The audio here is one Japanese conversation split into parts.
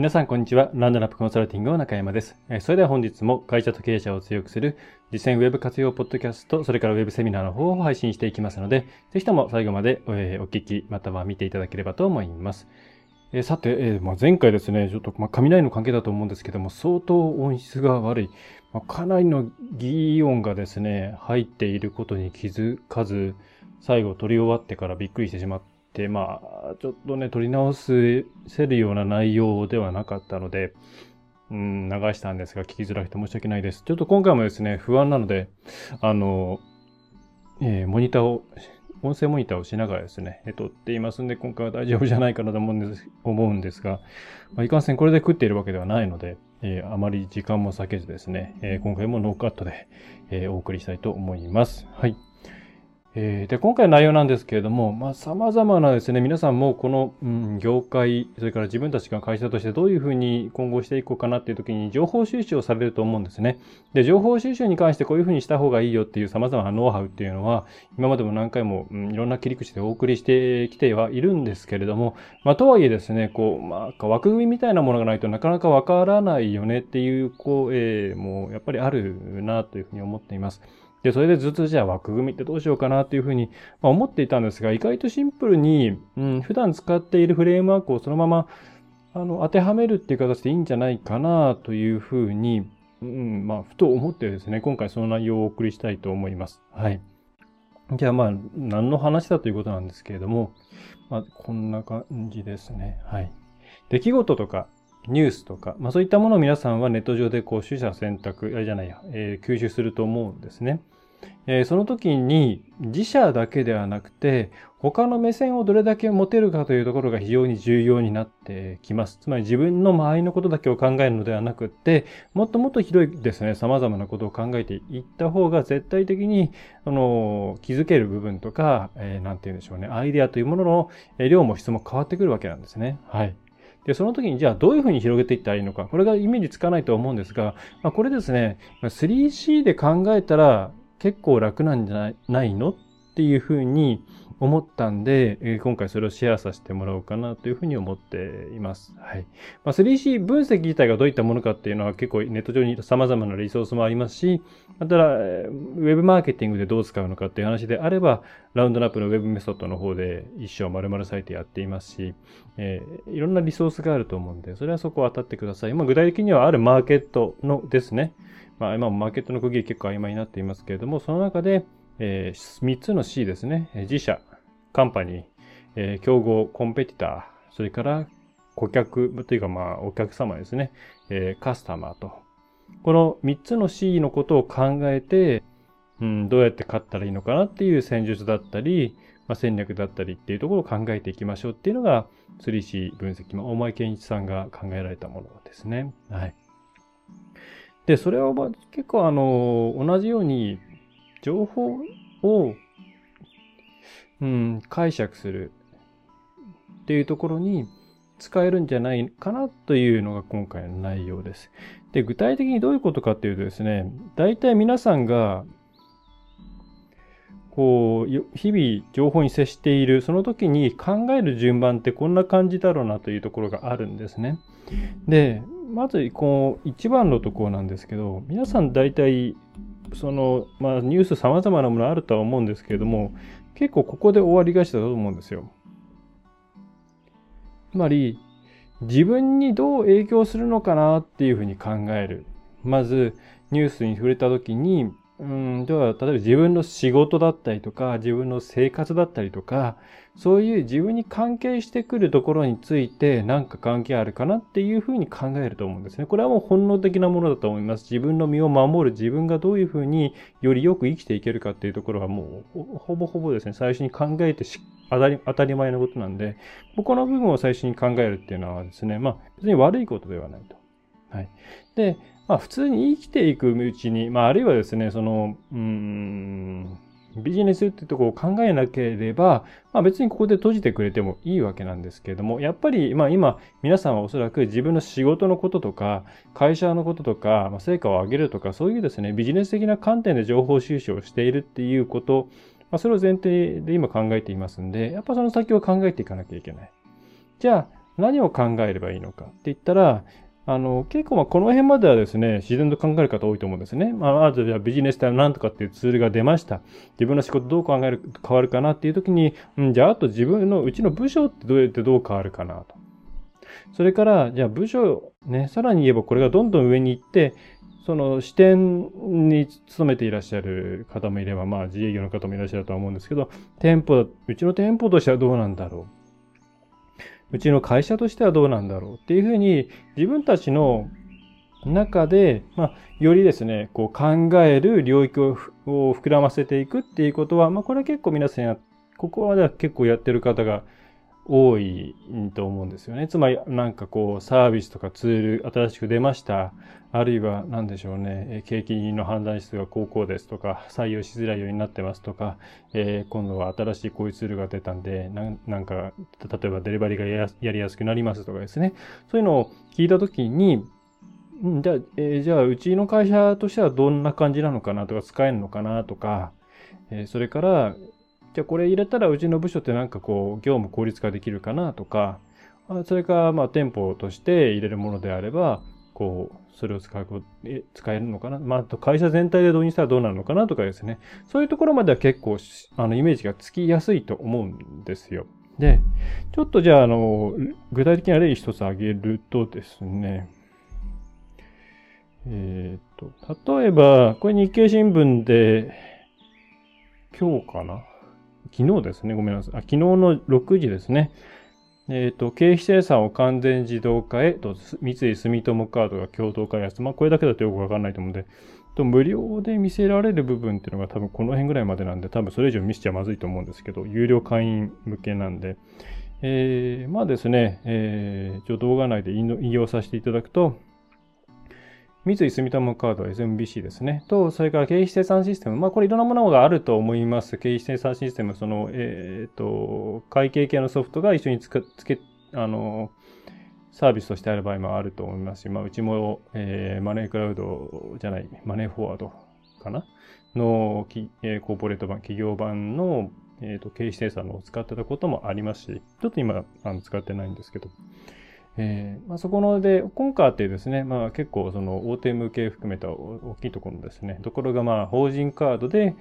皆さん、こんにちは。ランドナップコンサルティングの中山です。それでは本日も会社と経営者を強くする実践ウェブ活用ポッドキャスト、それからウェブセミナーの方を配信していきますので、ぜひとも最後までお聞き、または見ていただければと思います。えさて、えま、前回ですね、ちょっと、ま、雷の関係だと思うんですけども、相当音質が悪い、ま、かなりの擬音がですね、入っていることに気づかず、最後取り終わってからびっくりしてしまっ、まあ、ちょっとね、取り直せるような内容ではなかったので、うん、流したんですが、聞きづらくて申し訳ないです。ちょっと今回もですね、不安なので、あの、えー、モニターを、音声モニターをしながらですね、撮っていますんで、今回は大丈夫じゃないかなと思うんです思うんですが、まあ、いかんせんこれで食っているわけではないので、えー、あまり時間も避けずですね、えー、今回もノーカットで、えお送りしたいと思います。はい。えー、で、今回の内容なんですけれども、まあ、様々なですね、皆さんもこの、うん、業界、それから自分たちが会社としてどういうふうに今後していこうかなっていう時に情報収集をされると思うんですね。で、情報収集に関してこういうふうにした方がいいよっていう様々なノウハウっていうのは、今までも何回も、うん、いろんな切り口でお送りしてきてはいるんですけれども、まあ、とはいえですね、こう、まあ、枠組みみたいなものがないとなかなかわからないよねっていう、こう、えー、も、やっぱりあるなというふうに思っています。で、それでずっとじゃあ枠組みってどうしようかなっていうふうに、ま思っていたんですが、意外とシンプルに、うん、普段使っているフレームワークをそのまま、あの、当てはめるっていう形でいいんじゃないかなというふうに、うん、まあ、ふと思ってですね、今回その内容をお送りしたいと思います。はい。じゃあまあ、何の話だということなんですけれども、まあ、こんな感じですね。はい。出来事とか、ニュースとか、まあそういったものを皆さんはネット上でこう取捨選択、あれじゃないや、えー、吸収すると思うんですね。えー、その時に自社だけではなくて、他の目線をどれだけ持てるかというところが非常に重要になってきます。つまり自分の周りのことだけを考えるのではなくて、もっともっと広いですね、様々なことを考えていった方が絶対的に、あの、気づける部分とか、えー、なんて言うんでしょうね、アイデアというものの量も質も変わってくるわけなんですね。はい。で、その時にじゃあどういうふうに広げていったらいいのか。これがイメージつかないと思うんですが、まあ、これですね、3C で考えたら結構楽なんじゃないのっていうふうに思ったんで、え、今回それをシェアさせてもらおうかなというふうに思っています。はい。まあ、3C 分析自体がどういったものかっていうのは結構ネット上に様々なリソースもありますし、また、ウェブマーケティングでどう使うのかっていう話であれば、ラウンドナップのウェブメソッドの方で一生丸々サイトやっていますし、えー、いろんなリソースがあると思うんで、それはそこを当たってください。まあ、具体的にはあるマーケットのですね、まあ、今もマーケットの区切り結構曖昧になっていますけれども、その中で、えー、3つの C ですね。自社、カンパニー、えー、競合、コンペティター、それから顧客というかまあお客様ですね、えー、カスタマーと。この3つの C のことを考えて、うん、どうやって勝ったらいいのかなっていう戦術だったり、まあ、戦略だったりっていうところを考えていきましょうっていうのが 3C 分析、まあ、大前健一さんが考えられたものですね。はい。で、それは結構あの、同じように情報をうん、解釈するっていうところに使えるんじゃないかなというのが今回の内容です。で、具体的にどういうことかっていうとですね、大体皆さんがこう、日々情報に接している、その時に考える順番ってこんな感じだろうなというところがあるんですね。で、まず、こう、一番のところなんですけど、皆さん大体、その、まあ、ニュース様々なものあるとは思うんですけれども、結構ここで終わりがちだと思うんですよ。つまり、自分にどう影響するのかなっていうふうに考える。まず、ニュースに触れた時に、うん、では、例えば自分の仕事だったりとか、自分の生活だったりとか、そういう自分に関係してくるところについて何か関係あるかなっていうふうに考えると思うんですね。これはもう本能的なものだと思います。自分の身を守る、自分がどういうふうによりよく生きていけるかっていうところはもうほぼほぼですね、最初に考えて当たり当たり前のことなんで、ここの部分を最初に考えるっていうのはですね、まあ別に悪いことではないと。はい。で、まあ普通に生きていくうちに、まああるいはですね、その、うん、ビジネスっていうところを考えなければ、まあ別にここで閉じてくれてもいいわけなんですけれども、やっぱりまあ今皆さんはおそらく自分の仕事のこととか、会社のこととか、まあ、成果を上げるとか、そういうですね、ビジネス的な観点で情報収集をしているっていうこと、まあそれを前提で今考えていますんで、やっぱその先を考えていかなきゃいけない。じゃあ何を考えればいいのかって言ったら、あの、結構まあこの辺まではですね、自然と考える方多いと思うんですね。まあ、まずじゃあビジネスタイムなんとかっていうツールが出ました。自分の仕事どう考える、変わるかなっていう時に、うん、じゃああと自分のうちの部署ってどうやってどう変わるかなと。それから、じゃあ部署、ね、さらに言えばこれがどんどん上に行って、その視点に勤めていらっしゃる方もいれば、まあ自営業の方もいらっしゃるとは思うんですけど、店舗、うちの店舗としてはどうなんだろう。うちの会社としてはどうなんだろうっていうふうに自分たちの中で、まあ、よりですね、こう考える領域を膨らませていくっていうことは、まあ、これは結構皆さんや、ここまでは結構やってる方が多いと思うんですよね。つまり、なんかこう、サービスとかツール新しく出ました。あるいは、何でしょうね、景気の判断指数が高校ですとか、採用しづらいようになってますとか、えー、今度は新しいこういうツールが出たんで、なんか、例えばデリバリーがやりやすくなりますとかですね。そういうのを聞いたときに、じゃあ、えー、じゃあ、うちの会社としてはどんな感じなのかなとか、使えるのかなとか、えー、それから、じゃあこれ入れたらうちの部署ってなんかこう業務効率化できるかなとか、それかまあ店舗として入れるものであれば、こう、それを使う、使えるのかな？まあ、あと会社全体で導入したらどうなるのかなとかですね。そういうところまでは結構、あの、イメージがつきやすいと思うんですよ。で、ちょっとじゃあ、あの、具体的な例一つ挙げるとですね、えっ、ー、と、例えば、これ日経新聞で、今日かな？昨日ですね、ごめんなさい。あ昨日の6時ですね。えっ、ー、と、経費生産を完全自動化へと、三井住友カードが共同開発。まあ、これだけだとよくわかんないと思うんで、と無料で見せられる部分っていうのが多分この辺ぐらいまでなんで、多分それ以上見せちゃまずいと思うんですけど、有料会員向けなんで、えー、まあですね、えー、動画内で引用させていただくと、三井住友カード SMBC ですね。と、それから経費生産システム。まあ、これいろんなものがあると思います。経費生産システム、その、えっ、ー、と、会計系のソフトが一緒につけ、つけ、あの、サービスとしてある場合もあると思いますし、まあ、うちも、えー、マネークラウドじゃない、マネーフォワードかな？の、えー、コーポレート版、企業版の、えっ、ー、と、経費生産を使ってたこともありますし、ちょっと今、あの使ってないんですけど、えーまあ、そこので、今回ってですね、まあ、結構その大手向け含めた大きいところですね、ところがまあ法人カードで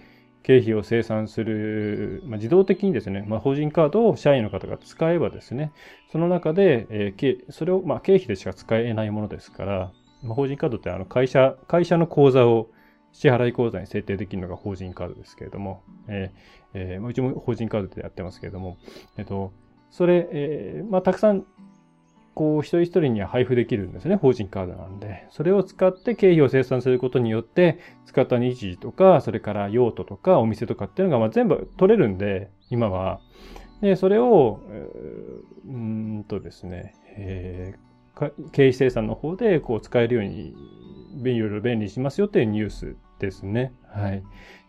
経費を生産する、まあ、自動的にですね、まあ、法人カードを社員の方が使えばですね、その中で、えー、それをまあ経費でしか使えないものですから、まあ、法人カードってあの会社、会社の口座を支払い口座に設定できるのが法人カードですけれども、えーえー、うちも法人カードでやってますけれども、えっ、と、それ、えー、まあ、たくさんこう、一人一人には配布できるんですね。法人カードなんで。それを使って経費を生産することによって、使った日時とか、それから用途とか、お店とかっていうのが、ま、全部取れるんで、今は。で、それを、うんとですね、えー、経費生産の方でこう使えるように、いろいろ便利しますよっていうニュースですね。はい。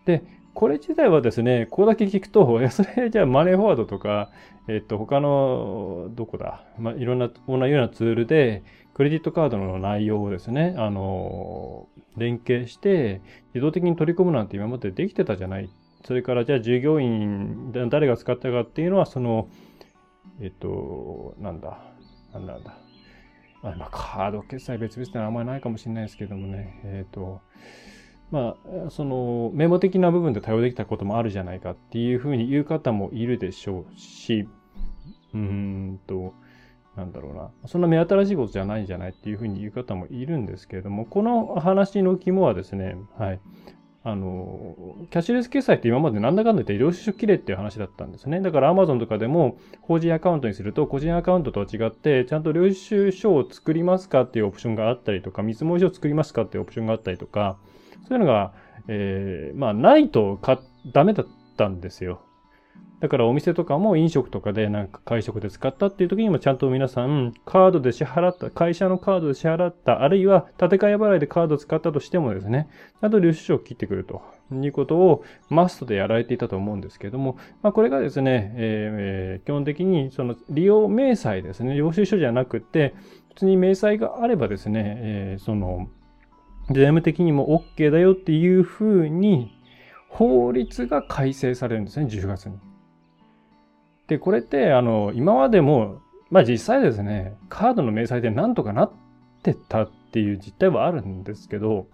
で、これ自体はですね、ここだけ聞くと、いや、それじゃあマネーフォワードとか、えっと、他の、どこだ、まあ、いろんな、同じようなツールで、クレジットカードの内容をですね、あの、連携して、自動的に取り込むなんて今までできてたじゃない。それから、じゃあ従業員、誰が使ったかっていうのは、その、えっと、なんだ、なんだ、なんだ。まあ、カード決済別々ってのはあんまりないかもしれないですけどもね、えっと、まあ、そのメモ的な部分で対応できたこともあるじゃないかっていうふうに言う方もいるでしょうし、うーんと、なんだろうな。そんな目新しいことじゃないんじゃないっていうふうに言う方もいるんですけれども、この話の肝はですね、はい。あの、キャッシュレス決済って今までなんだかんだ言って領収書切れっていう話だったんですね。だから Amazon とかでも法人アカウントにすると個人アカウントとは違って、ちゃんと領収書を作りますかっていうオプションがあったりとか、見積書を作りますかっていうオプションがあったりとか、そういうのが、えー、まあ、ないとか、ダメだったんですよ。だからお店とかも飲食とかでなんか会食で使ったっていう時にもちゃんと皆さんカードで支払った、会社のカードで支払った、あるいは建て替え払いでカード使ったとしてもですね、ちゃんと領収書を切ってくるということをマストでやられていたと思うんですけれども、まあこれがですね、えー、基本的にその利用明細ですね、領収書じゃなくて、普通に明細があればですね、えー、その、税務的にも OK だよっていうふうに法律が改正されるんですね、10月に。で、これって、あの、今までも、まあ実際ですね、カードの明細でなんとかなってたっていう実態はあるんですけど、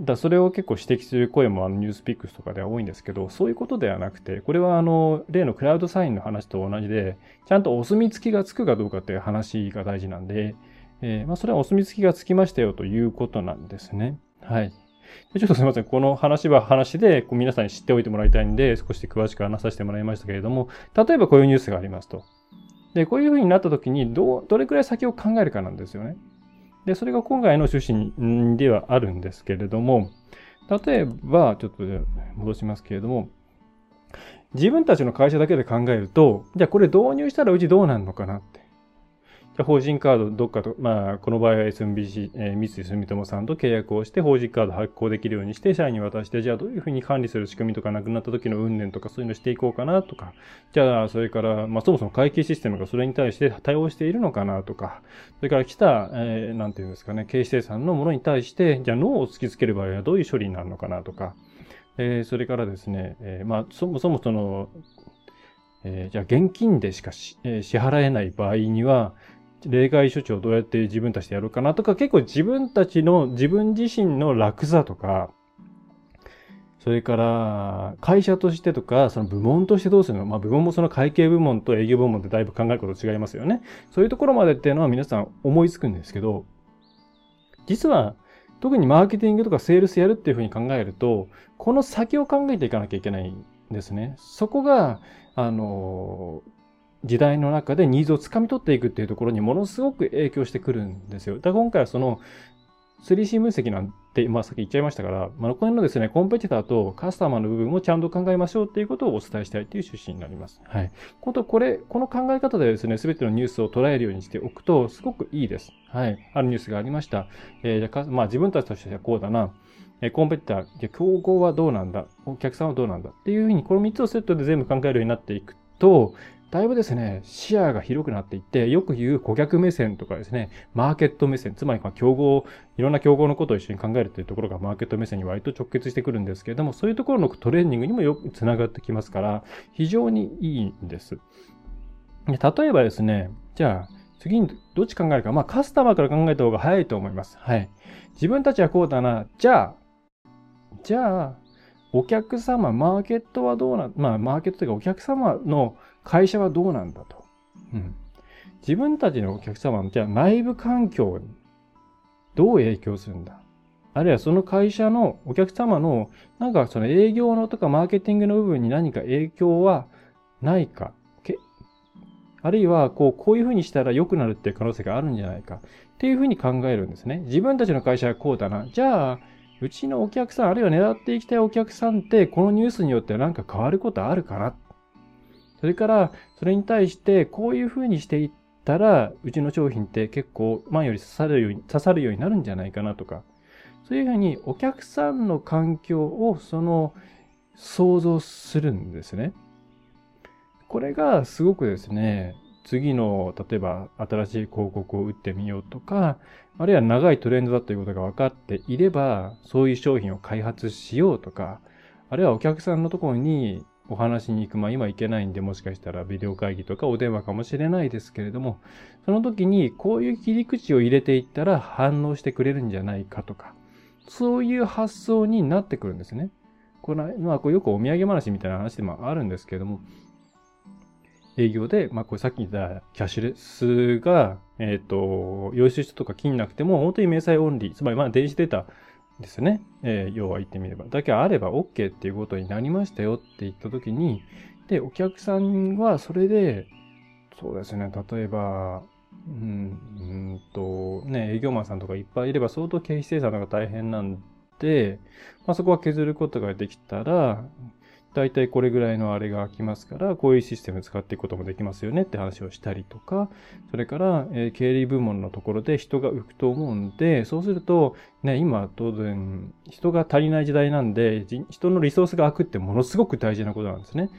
だそれを結構指摘する声もあのニュースピックスとかでは多いんですけど、そういうことではなくて、これはあの、例のクラウドサインの話と同じで、ちゃんとお墨付きがつくかどうかっていう話が大事なんで、えー、まあそれはお墨付きがつきましたよということなんですね。はい。ちょっとすみません。この話は話で、こう皆さんに知っておいてもらいたいんで、少し詳しく話させてもらいましたけれども、例えばこういうニュースがありますと。で、こういうふうになった時に、どう、どれくらい先を考えるかなんですよね。で、それが今回の趣旨ではあるんですけれども、例えば、ちょっと戻しますけれども、自分たちの会社だけで考えると、じゃあこれ導入したらうちどうなるのかなって。法人カードどっかと、まあ、この場合は SMBC、えー、三井住友さんと契約をして、法人カード発行できるようにして、社員に渡して、じゃあどういうふうに管理する仕組みとかなくなった時の運念とかそういうのしていこうかなとか、じゃあ、それから、まあ、そもそも会計システムがそれに対して対応しているのかなとか、それから来た、えー、なんていうんですかね、経営生産のものに対して、じゃあ脳を突きつける場合はどういう処理になるのかなとか、えー、それからですね、えー、まあ、そもそもその、えー、じゃあ現金でしかし、え、支払えない場合には、例外処置をどうやって自分たちでやるかなとか、結構自分たちの、自分自身の楽さとか、それから、会社としてとか、その部門としてどうするのまあ部門もその会計部門と営業部門ってだいぶ考えること違いますよね。そういうところまでっていうのは皆さん思いつくんですけど、実は、特にマーケティングとかセールスやるっていうふうに考えると、この先を考えていかなきゃいけないんですね。そこが、あの、時代の中でニーズをつかみ取っていくっていうところにものすごく影響してくるんですよ。だから今回はその 3C 分析なんて、まあさっき言っちゃいましたから、まあ、この辺のですね、コンペティターとカスタマーの部分をちゃんと考えましょうっていうことをお伝えしたいという趣旨になります。はい。こと、これ、この考え方でですね、すべてのニュースを捉えるようにしておくと、すごくいいです。はい。あるニュースがありました。えー、じゃまあ自分たちとしてはこうだな。えコンペティター、じゃ競合はどうなんだ？お客さんはどうなんだ？っていうふうに、この3つをセットで全部考えるようになっていくと、だいぶですね、視野が広くなっていって、よく言う顧客目線とかですね、マーケット目線、つまり競合、いろんな競合のことを一緒に考えるというところがマーケット目線に割と直結してくるんですけれども、そういうところのトレーニングにもよくつながってきますから、非常にいいんです。で例えばですね、じゃあ、次にどっち考えるか。まあ、カスタマーから考えた方が早いと思います。はい。自分たちはこうだな。じゃあ、じゃあ、お客様、マーケットはどうな、まあ、マーケットというかお客様の会社はどうなんだと。うん。自分たちのお客様の、じゃあ内部環境にどう影響するんだあるいはその会社のお客様の、なんかその営業のとかマーケティングの部分に何か影響はないか。あるいは、こう、こういうふうにしたら良くなるっていう可能性があるんじゃないか。っていうふうに考えるんですね。自分たちの会社はこうだな。じゃあ、うちのお客さん、あるいは狙っていきたいお客さんって、このニュースによって何か変わることあるかなそれから、それに対して、こういうふうにしていったら、うちの商品って結構前より刺さるように、刺さるようになるんじゃないかなとか、そういうふうにお客さんの環境を、その、想像するんですね。これがすごくですね、次の、例えば新しい広告を打ってみようとか、あるいは長いトレンドだということが分かっていれば、そういう商品を開発しようとか、あるいはお客さんのところにお話に行く。まあ今行けないんで、もしかしたらビデオ会議とかお電話かもしれないですけれども、その時にこういう切り口を入れていったら反応してくれるんじゃないかとか、そういう発想になってくるんですね。これまあ、これよくお土産話みたいな話でもあるんですけれども、営業で、まあこれさっき言ったキャッシュレスが、えっ、ー、と、領収書とか金なくても、本当に明細オンリー、つまりまあ電子データですね。えー、要は言ってみれば。だけあれば OK っていうことになりましたよって言った時に、で、お客さんはそれで、そうですね、例えば、うん、うんと、ね、営業マンさんとかいっぱいいれば相当経費生産が大変なんで、まあ、そこは削ることができたら、大体これぐらいのあれが空きますから、こういうシステム使っていくこともできますよねって話をしたりとか、それから、え、経理部門のところで人が浮くと思うんで、そうすると、ね、今当然人が足りない時代なんで、人のリソースが空くってものすごく大事なことなんですね。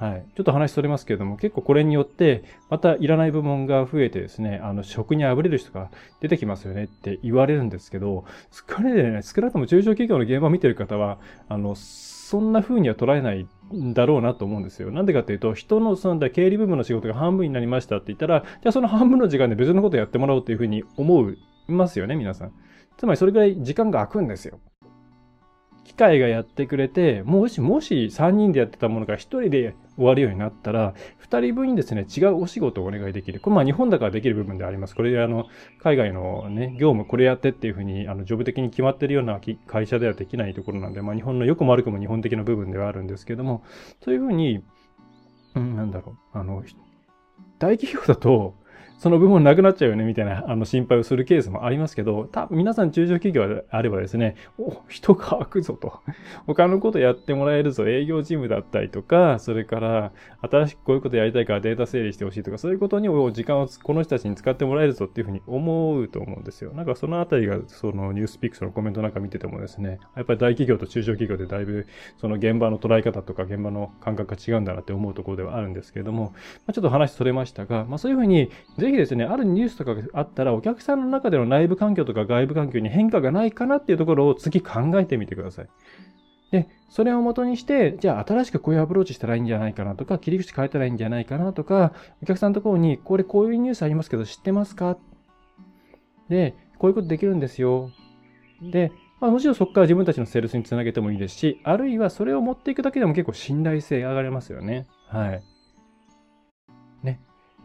はい。ちょっと話それますけれども、結構これによって、またいらない部門が増えてですね、あの、職にあぶれる人が出てきますよねって言われるんですけど、疲れでね、少なくとも中小企業の現場を見てる方は、あの、そんな風には捉えないんだろうなと思うんですよ。なんでかっていうと、人のその経理部分の仕事が半分になりましたって言ったら、じゃあその半分の時間で別のことやってもらおうっていう風に思いますよね、皆さん。つまりそれぐらい時間が空くんですよ。機械がやってくれて、もし、もし3人でやってたものが1人で終わるようになったら、2人分にですね、違うお仕事をお願いできる。これまあ日本だからできる部分であります。これであの、海外のね、業務これやってっていうふうに、あの、ジョブ的に決まってるような会社ではできないところなんで、まあ日本の良くも悪くも日本的な部分ではあるんですけども、というふうに、うん、なんだろう、あの、大企業だと、その部分なくなっちゃうよね、みたいな、あの、心配をするケースもありますけど、多分皆さん中小企業であればですね、お、人が開くぞと。他のことやってもらえるぞ、営業事務だったりとか、それから、新しくこういうことやりたいからデータ整理してほしいとか、そういうことに時間をこの人たちに使ってもらえるぞっていうふうに思うと思うんですよ。なんかそのあたりが、そのニュースピックスのコメントなんか見ててもですね、やっぱり大企業と中小企業でだいぶ、その現場の捉え方とか現場の感覚が違うんだなって思うところではあるんですけれども、まあ、ちょっと話それましたが、まあそういうふうに、ぜひですね、あるニュースとかがあったら、お客さんの中での内部環境とか外部環境に変化がないかなっていうところを次考えてみてください。で、それを元にして、じゃあ新しくこういうアプローチしたらいいんじゃないかなとか、切り口変えたらいいんじゃないかなとか、お客さんのところに、これこういうニュースありますけど知ってますか？で、こういうことできるんですよ。で、まあ、もちろんそこから自分たちのセールスにつなげてもいいですし、あるいはそれを持っていくだけでも結構信頼性上がりますよね。はい。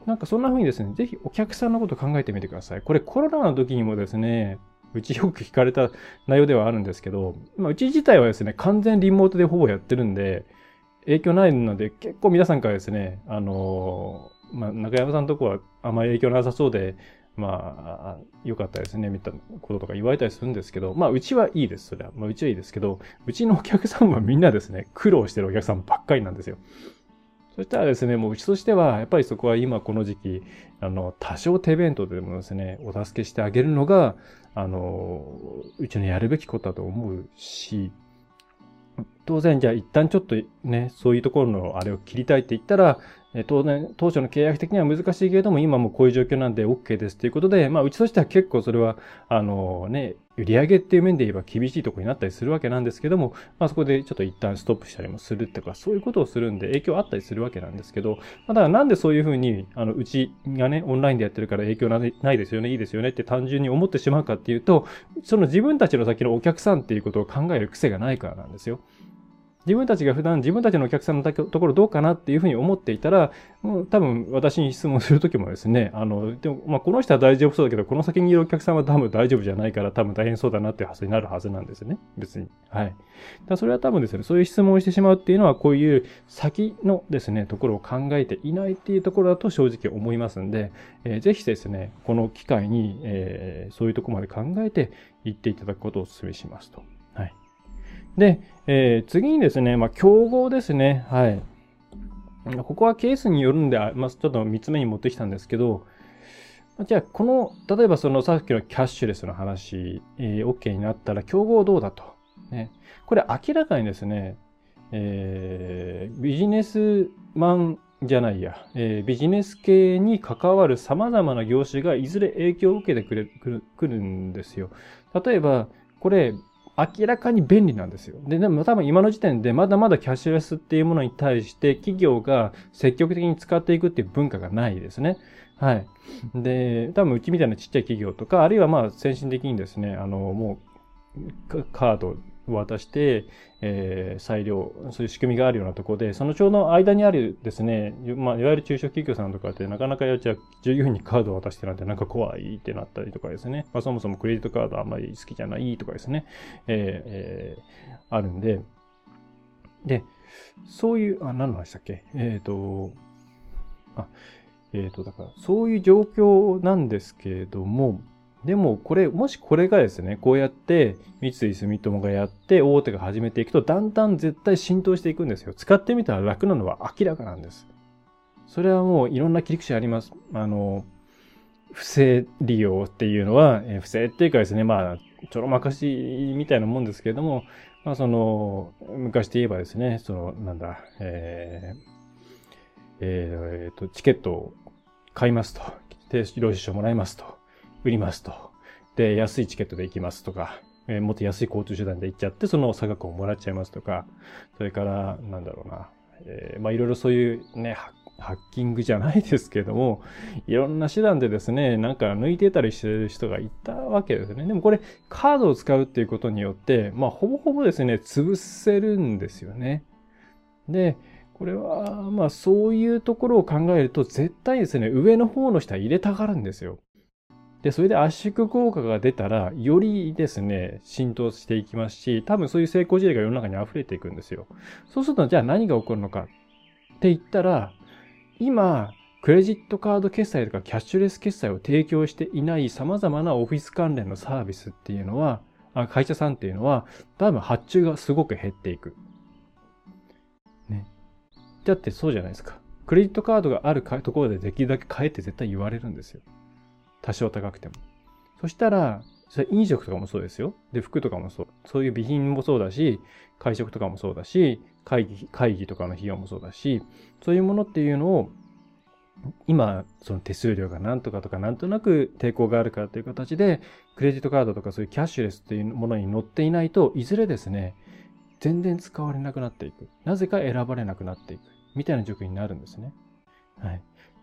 なんかそんな風にですね、ぜひお客さんのこと考えてみてください。これコロナの時にもですね、うちよく聞かれた内容ではあるんですけど、まあ、うち自体はですね、完全リモートでほぼやってるんで、影響ないので、結構皆さんからですね、あのー、まあ、中山さんのとこはあまり影響なさそうで、まあ、良かったですね、みたいなこととか言われたりするんですけど、まあ、うちはいいです、それは。まあ、うちはいいですけど、うちのお客さんはみんなですね、苦労してるお客さんばっかりなんですよ。そしたらですね、もううちとしては、やっぱりそこは今この時期、あの、多少手弁当でもですね、お助けしてあげるのが、あの、うちのやるべきことだと思うし、当然、じゃあ一旦ちょっとね、そういうところのあれを切りたいって言ったら、当然、当初の契約的には難しいけれども、今もこういう状況なんで OK ですということで、まあ、うちとしては結構それは、あのね、売上っていう面で言えば厳しいところになったりするわけなんですけども、まあ、そこでちょっと一旦ストップしたりもするとか、そういうことをするんで影響あったりするわけなんですけど、まあ、だからなんでそういうふうに、あの、うちがね、オンラインでやってるから影響ないですよね、いいですよねって単純に思ってしまうかっていうと、その自分たちの先のお客さんっていうことを考える癖がないからなんですよ。自分たちが普段自分たちのお客さんのところどうかなっていうふうに思っていたら、もう多分私に質問するときもですね、あの、でも、まあ、この人は大丈夫そうだけど、この先にいるお客さんは多分大丈夫じゃないから多分大変そうだなっていう発想になるはずなんですね。別に。はい。だそれは多分ですね、そういう質問をしてしまうっていうのは、こういう先のですね、ところを考えていないっていうところだと正直思いますんで、えー、ぜひですね、この機会に、えー、そういうところまで考えて行っていただくことをお勧めしますと。はい。で、えー、次にですね、まあ、競合ですね。はい。ここはケースによるんで、まあ、ちょっと3つ目に持ってきたんですけど、じゃあ、この、例えばそのさっきのキャッシュレスの話、えー、OK になったら、競合どうだと。ね、これ明らかにですね、えー、ビジネスマンじゃないや、えー、ビジネス系に関わる様々な業種がいずれ影響を受けてくれくるくるんですよ。例えば、これ、明らかに便利なんですよ。で、でも多分今の時点でまだまだキャッシュレスっていうものに対して企業が積極的に使っていくっていう文化がないですね。はい。で、多分うちみたいなちっちゃい企業とか、あるいはまあ先進的にですね、あの、もうカード渡して、えー、裁量、そういう仕組みがあるようなところで、そのちょうど間にあるですね、まあ、いわゆる中小企業さんとかってなかなかやっちゃ従業員にカードを渡してなんてなんか怖いってなったりとかですね、まあ、そもそもクレジットカードあんまり好きじゃないとかですね、えー、えー、あるんで、で、そういう、あ、何の話だっけ？えっ、ー、と、あ、えっ、ー、と、だから、そういう状況なんですけれども、でも、これ、もしこれがですね、こうやって三井住友がやって大手が始めていくと、だんだん絶対浸透していくんですよ。使ってみたら楽なのは明らかなんです。それはもういろんな切り口あります。あの、不正利用っていうのは、え不正っていうかですね、まあ、ちょろまかしみたいなもんですけれども、まあ、その、昔で言えばですね、その、なんだ、えー、えー、と、チケットを買いますと。で、領収書もらいますと。売りますと。で、安いチケットで行きますとか、えー、もっと安い交通手段で行っちゃって、その差額をもらっちゃいますとか、それから、なんだろうな、えー、まあいろいろそういうね、ハッキングじゃないですけども、いろんな手段でですね、なんか抜いてたりしてる人がいたわけですね。でもこれ、カードを使うっていうことによって、まあほぼほぼですね、潰せるんですよね。で、これは、まあそういうところを考えると、絶対ですね、上の方の人は入れたがるんですよ。で、それで圧縮効果が出たら、よりですね、浸透していきますし、多分そういう成功事例が世の中に溢れていくんですよ。そうすると、じゃあ何が起こるのかって言ったら、今、クレジットカード決済とかキャッシュレス決済を提供していない様々なオフィス関連のサービスっていうのは、あ会社さんっていうのは、多分発注がすごく減っていく。ね。だってそうじゃないですか。クレジットカードがあるところでできるだけ買えって絶対言われるんですよ。多少高くても。そしたら、それ飲食とかもそうですよ。で、服とかもそう。そういう備品もそうだし、会食とかもそうだし、会議、会議とかの費用もそうだし、そういうものっていうのを、今、その手数料がなんとかとかなんとなく抵抗があるからという形で、クレジットカードとかそういうキャッシュレスっていうものに載っていないといずれですね、全然使われなくなっていく。なぜか選ばれなくなっていく。みたいな状況になるんですね。はい。っ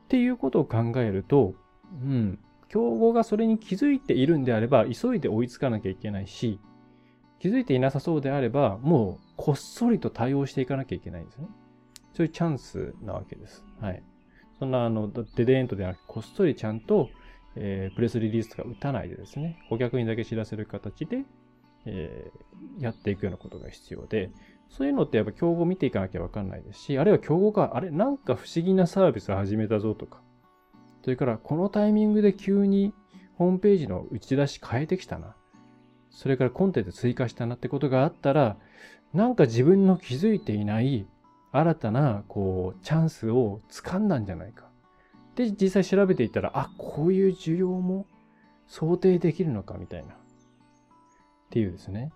ていうことを考えると、うん、競合がそれに気づいているんであれば、急いで追いつかなきゃいけないし、気づいていなさそうであれば、もうこっそりと対応していかなきゃいけないんですね。そういうチャンスなわけです。はい。そんな、あの、デデーントではなく、こっそりちゃんと、えー、プレスリリースとか打たないでですね、顧客にだけ知らせる形で、えー、やっていくようなことが必要で、そういうのってやっぱ競合見ていかなきゃわかんないですし、あるいは競合が、あれ、なんか不思議なサービスを始めたぞとか、それから、このタイミングで急にホームページの打ち出し変えてきたな。それからコンテンツ追加したなってことがあったら、なんか自分の気づいていない新たな、こう、チャンスを掴んだんじゃないか。で、実際調べていったら、あ、こういう需要も想定できるのかみたいな。っていうですね。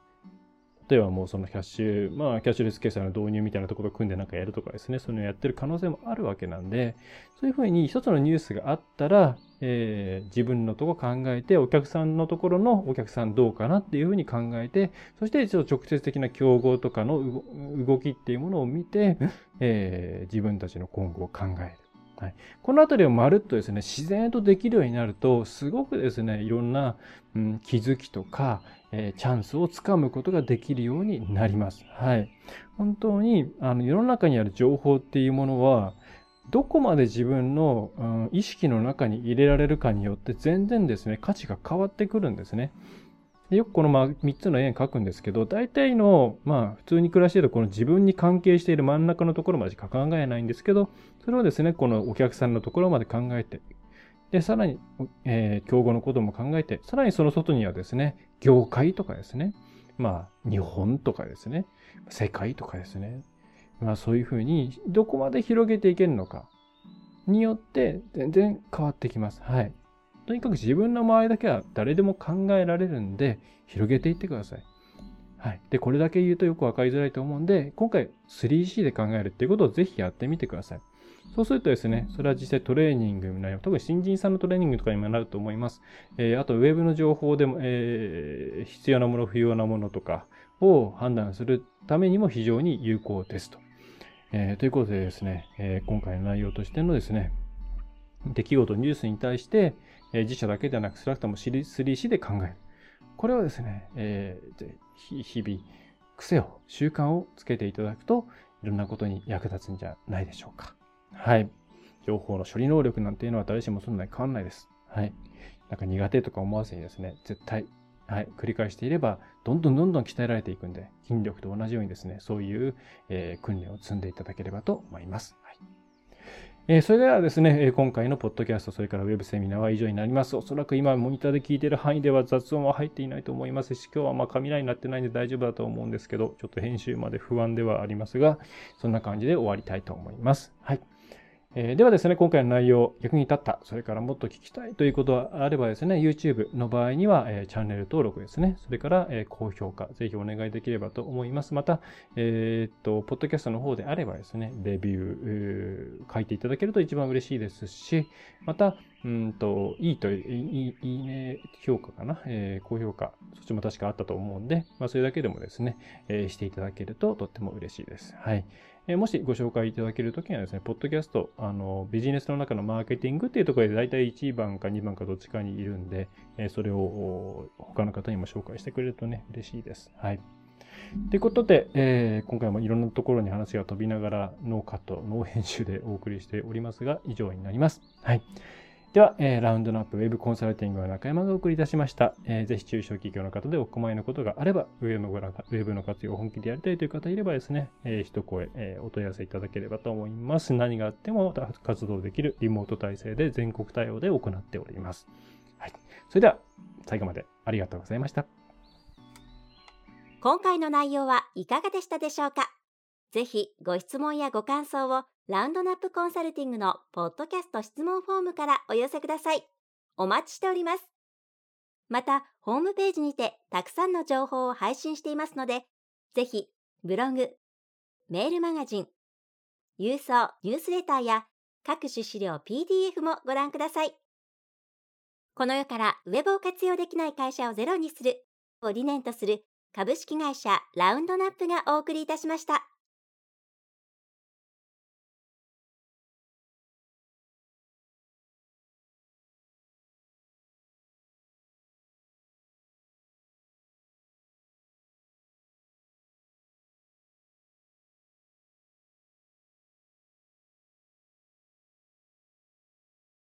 例えばもうそのキャッシュ、まあキャッシュレス決済の導入みたいなところを組んでなんかやるとかですね、そういうのをやってる可能性もあるわけなんで、そういうふうに一つのニュースがあったら、えー、自分のとこ考えて、お客さんのところのお客さんどうかなっていうふうに考えて、そしてちょっと直接的な競合とかの動きっていうものを見て、えー、自分たちの今後を考える。はい、このあたりをまるっとですね、自然とできるようになると、すごくですね、いろんな、うん、気づきとか、えー、チャンスをつかむことができるようになります。はい。本当に、あの、世の中にある情報っていうものは、どこまで自分の、うん、意識の中に入れられるかによって全然ですね、価値が変わってくるんですね。よくこのまあ3つの円書くんですけど、大体の、まあ普通に暮らしているこの自分に関係している真ん中のところまでしか考えないんですけど、それをですね、このお客さんのところまで考えて、で、さらに、えー、競合のことも考えて、さらにその外にはですね、業界とかですね、まあ日本とかですね、世界とかですね、まあそういうふうにどこまで広げていけるのかによって全然変わってきます。はい。とにかく自分の周りだけは誰でも考えられるんで、広げていってください。はい。で、これだけ言うとよくわかりづらいと思うんで、今回 3C で考えるっていうことをぜひやってみてください。そうするとですね、それは実際トレーニングになり特に新人さんのトレーニングとかにもなると思います。えー、あと、ウェブの情報でも、えー、必要なもの、不要なものとかを判断するためにも非常に有効ですと。えー、ということでですね、え今回の内容としてのですね、出来事、ニュースに対して、え自社だけではなく、少なくとも 3C で考える。これをですね、えー、日々、癖を、習慣をつけていただくと、いろんなことに役立つんじゃないでしょうか。はい。情報の処理能力なんていうのは誰しもそんなに変わんないです。はい。なんか苦手とか思わずにですね、絶対、はい、繰り返していれば、どんどんどんどん鍛えられていくんで、筋力と同じようにですね、そういう、えー、訓練を積んでいただければと思います。はいえー、それではですね、今回のポッドキャスト、それからウェブセミナーは以上になります。おそらく今、モニターで聞いてる範囲では雑音は入っていないと思いますし、今日はまあ雷になってないんで大丈夫だと思うんですけど、ちょっと編集まで不安ではありますが、そんな感じで終わりたいと思います。はい。えー、ではですね、今回の内容、役に立った、それからもっと聞きたいということがあればですね、YouTube の場合には、えー、チャンネル登録ですね、それから、えー、高評価、ぜひお願いできればと思います。また、えっと、ポッドキャストの方であればですね、レビュー、書いていただけると一番嬉しいですし、また、うんと、いいと、いい、いいね、評価かな、え高評価、そっちも確かあったと思うんで、まあ、それだけでもですね、えしていただけるととっても嬉しいです。はい。えもしご紹介いただけるときはですね、ポッドキャスト、あの、ビジネスの中のマーケティングっていうところで大体1番か2番かどっちかにいるんで、えそれを他の方にも紹介してくれるとね、嬉しいです。はい。ということで、えー、今回もいろんなところに話が飛びながら、ノーカット、ノー編集でお送りしておりますが、以上になります。はい。では、えー、ラウンドナップウェブコンサルティングは中山がお送りいたしました。えー、ぜひ中小企業の方でお困りのことがあれば、ウェブのウェブの活用を本気でやりたいという方いればですね、えー、一声、えー、お問い合わせいただければと思います。何があっても活動できるリモート体制で全国対応で行っております。はい。それでは、最後までありがとうございました。今回の内容はいかがでしたでしょうか？ぜひご質問やご感想をラウンドナップコンサルティングのポッドキャスト質問フォームからお寄せください。お待ちしております。また、ホームページにてたくさんの情報を配信していますので、ぜひ、ブログ、メールマガジン、郵送ニュースレターや各種資料 PDF もご覧ください。この世からウェブを活用できない会社をゼロにするを理念とする株式会社ラウンドナップがお送りいたしました。